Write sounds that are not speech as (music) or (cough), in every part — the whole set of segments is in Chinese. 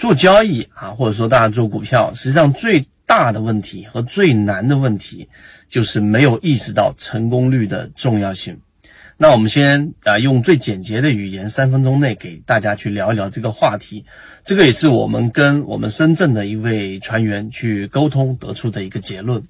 做交易啊，或者说大家做股票，实际上最大的问题和最难的问题，就是没有意识到成功率的重要性。那我们先啊，用最简洁的语言，三分钟内给大家去聊一聊这个话题。这个也是我们跟我们深圳的一位船员去沟通得出的一个结论。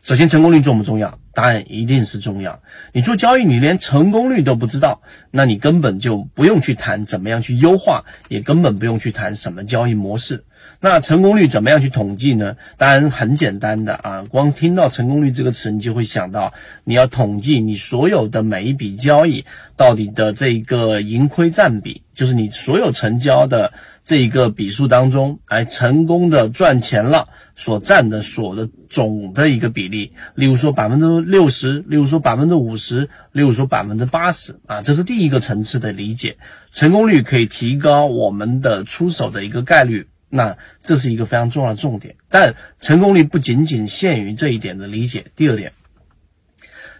首先，成功率重不重要？答案一定是重要。你做交易，你连成功率都不知道，那你根本就不用去谈怎么样去优化，也根本不用去谈什么交易模式。那成功率怎么样去统计呢？当然很简单的啊，光听到成功率这个词，你就会想到你要统计你所有的每一笔交易到底的这个盈亏占比，就是你所有成交的这一个笔数当中，哎，成功的赚钱了所占的所的总的一个比例。例如说百分之六十，例如说百分之五十，例如说百分之八十啊，这是第一个层次的理解。成功率可以提高我们的出手的一个概率。那这是一个非常重要的重点，但成功率不仅仅限于这一点的理解。第二点，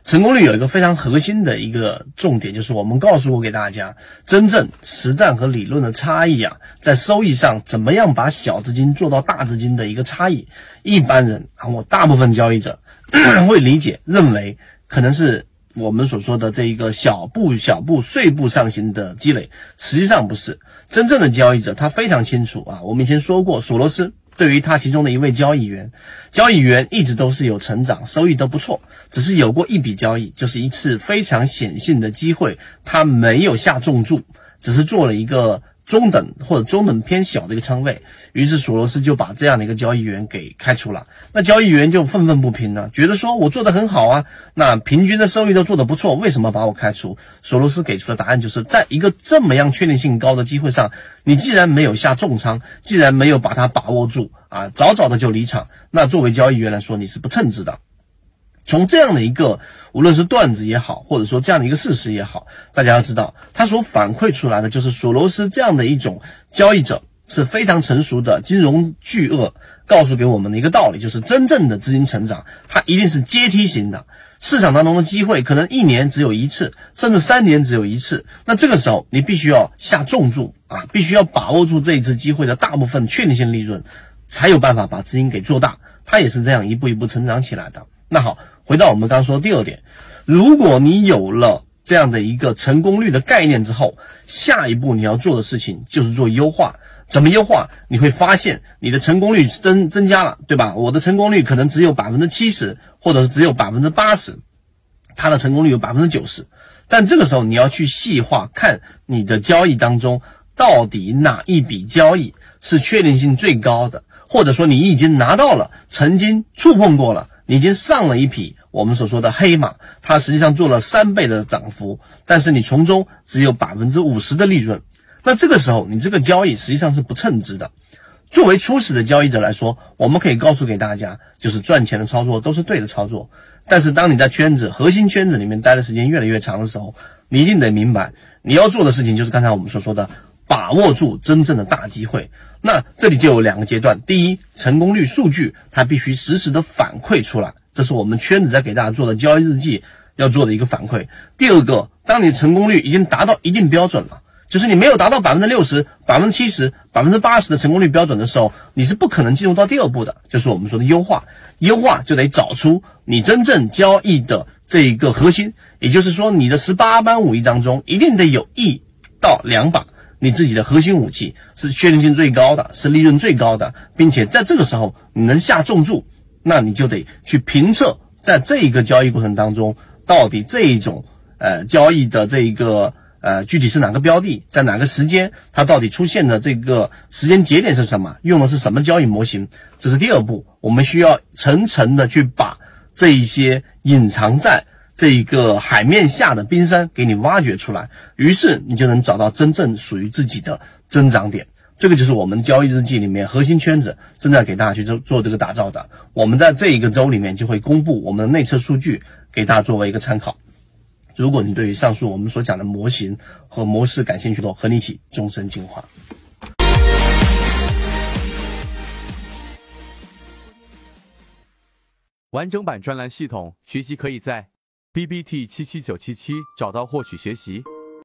成功率有一个非常核心的一个重点，就是我们告诉过给大家，真正实战和理论的差异啊，在收益上怎么样把小资金做到大资金的一个差异。一般人啊，我大部分交易者 (clears throat) 会理解认为，可能是。我们所说的这一个小步小步碎步上行的积累，实际上不是真正的交易者，他非常清楚啊。我们以前说过，索罗斯对于他其中的一位交易员，交易员一直都是有成长，收益都不错，只是有过一笔交易，就是一次非常显性的机会，他没有下重注，只是做了一个。中等或者中等偏小的一个仓位，于是索罗斯就把这样的一个交易员给开除了。那交易员就愤愤不平了，觉得说我做的很好啊，那平均的收益都做的不错，为什么把我开除？索罗斯给出的答案就是在一个这么样确定性高的机会上，你既然没有下重仓，既然没有把它把握住啊，早早的就离场，那作为交易员来说，你是不称职的。从这样的一个，无论是段子也好，或者说这样的一个事实也好，大家要知道，他所反馈出来的就是索罗斯这样的一种交易者是非常成熟的金融巨鳄，告诉给我们的一个道理，就是真正的资金成长，它一定是阶梯型的。市场当中的机会可能一年只有一次，甚至三年只有一次，那这个时候你必须要下重注啊，必须要把握住这一次机会的大部分确定性利润，才有办法把资金给做大。它也是这样一步一步成长起来的。那好。回到我们刚刚说的第二点，如果你有了这样的一个成功率的概念之后，下一步你要做的事情就是做优化。怎么优化？你会发现你的成功率增增加了，对吧？我的成功率可能只有百分之七十，或者是只有百分之八十，它的成功率有百分之九十。但这个时候你要去细化，看你的交易当中到底哪一笔交易是确定性最高的，或者说你已经拿到了，曾经触碰过了。你已经上了一匹我们所说的黑马，它实际上做了三倍的涨幅，但是你从中只有百分之五十的利润，那这个时候你这个交易实际上是不称职的。作为初始的交易者来说，我们可以告诉给大家，就是赚钱的操作都是对的操作。但是当你在圈子核心圈子里面待的时间越来越长的时候，你一定得明白，你要做的事情就是刚才我们所说的。把握住真正的大机会，那这里就有两个阶段。第一，成功率数据它必须实时的反馈出来，这是我们圈子在给大家做的交易日记要做的一个反馈。第二个，当你成功率已经达到一定标准了，就是你没有达到百分之六十、百分之七十、百分之八十的成功率标准的时候，你是不可能进入到第二步的，就是我们说的优化。优化就得找出你真正交易的这一个核心，也就是说，你的十八般武艺当中一定得有一到两把。你自己的核心武器是确定性最高的，是利润最高的，并且在这个时候你能下重注，那你就得去评测，在这一个交易过程当中，到底这一种呃交易的这一个呃具体是哪个标的，在哪个时间，它到底出现的这个时间节点是什么，用的是什么交易模型，这是第二步，我们需要层层的去把这一些隐藏在。这一个海面下的冰山给你挖掘出来，于是你就能找到真正属于自己的增长点。这个就是我们交易日记里面核心圈子正在给大家去做做这个打造的。我们在这一个周里面就会公布我们的内测数据，给大家作为一个参考。如果你对于上述我们所讲的模型和模式感兴趣的，和你一起终身进化。完整版专栏系统学习可以在。B B T 七七九七七找到获取学习。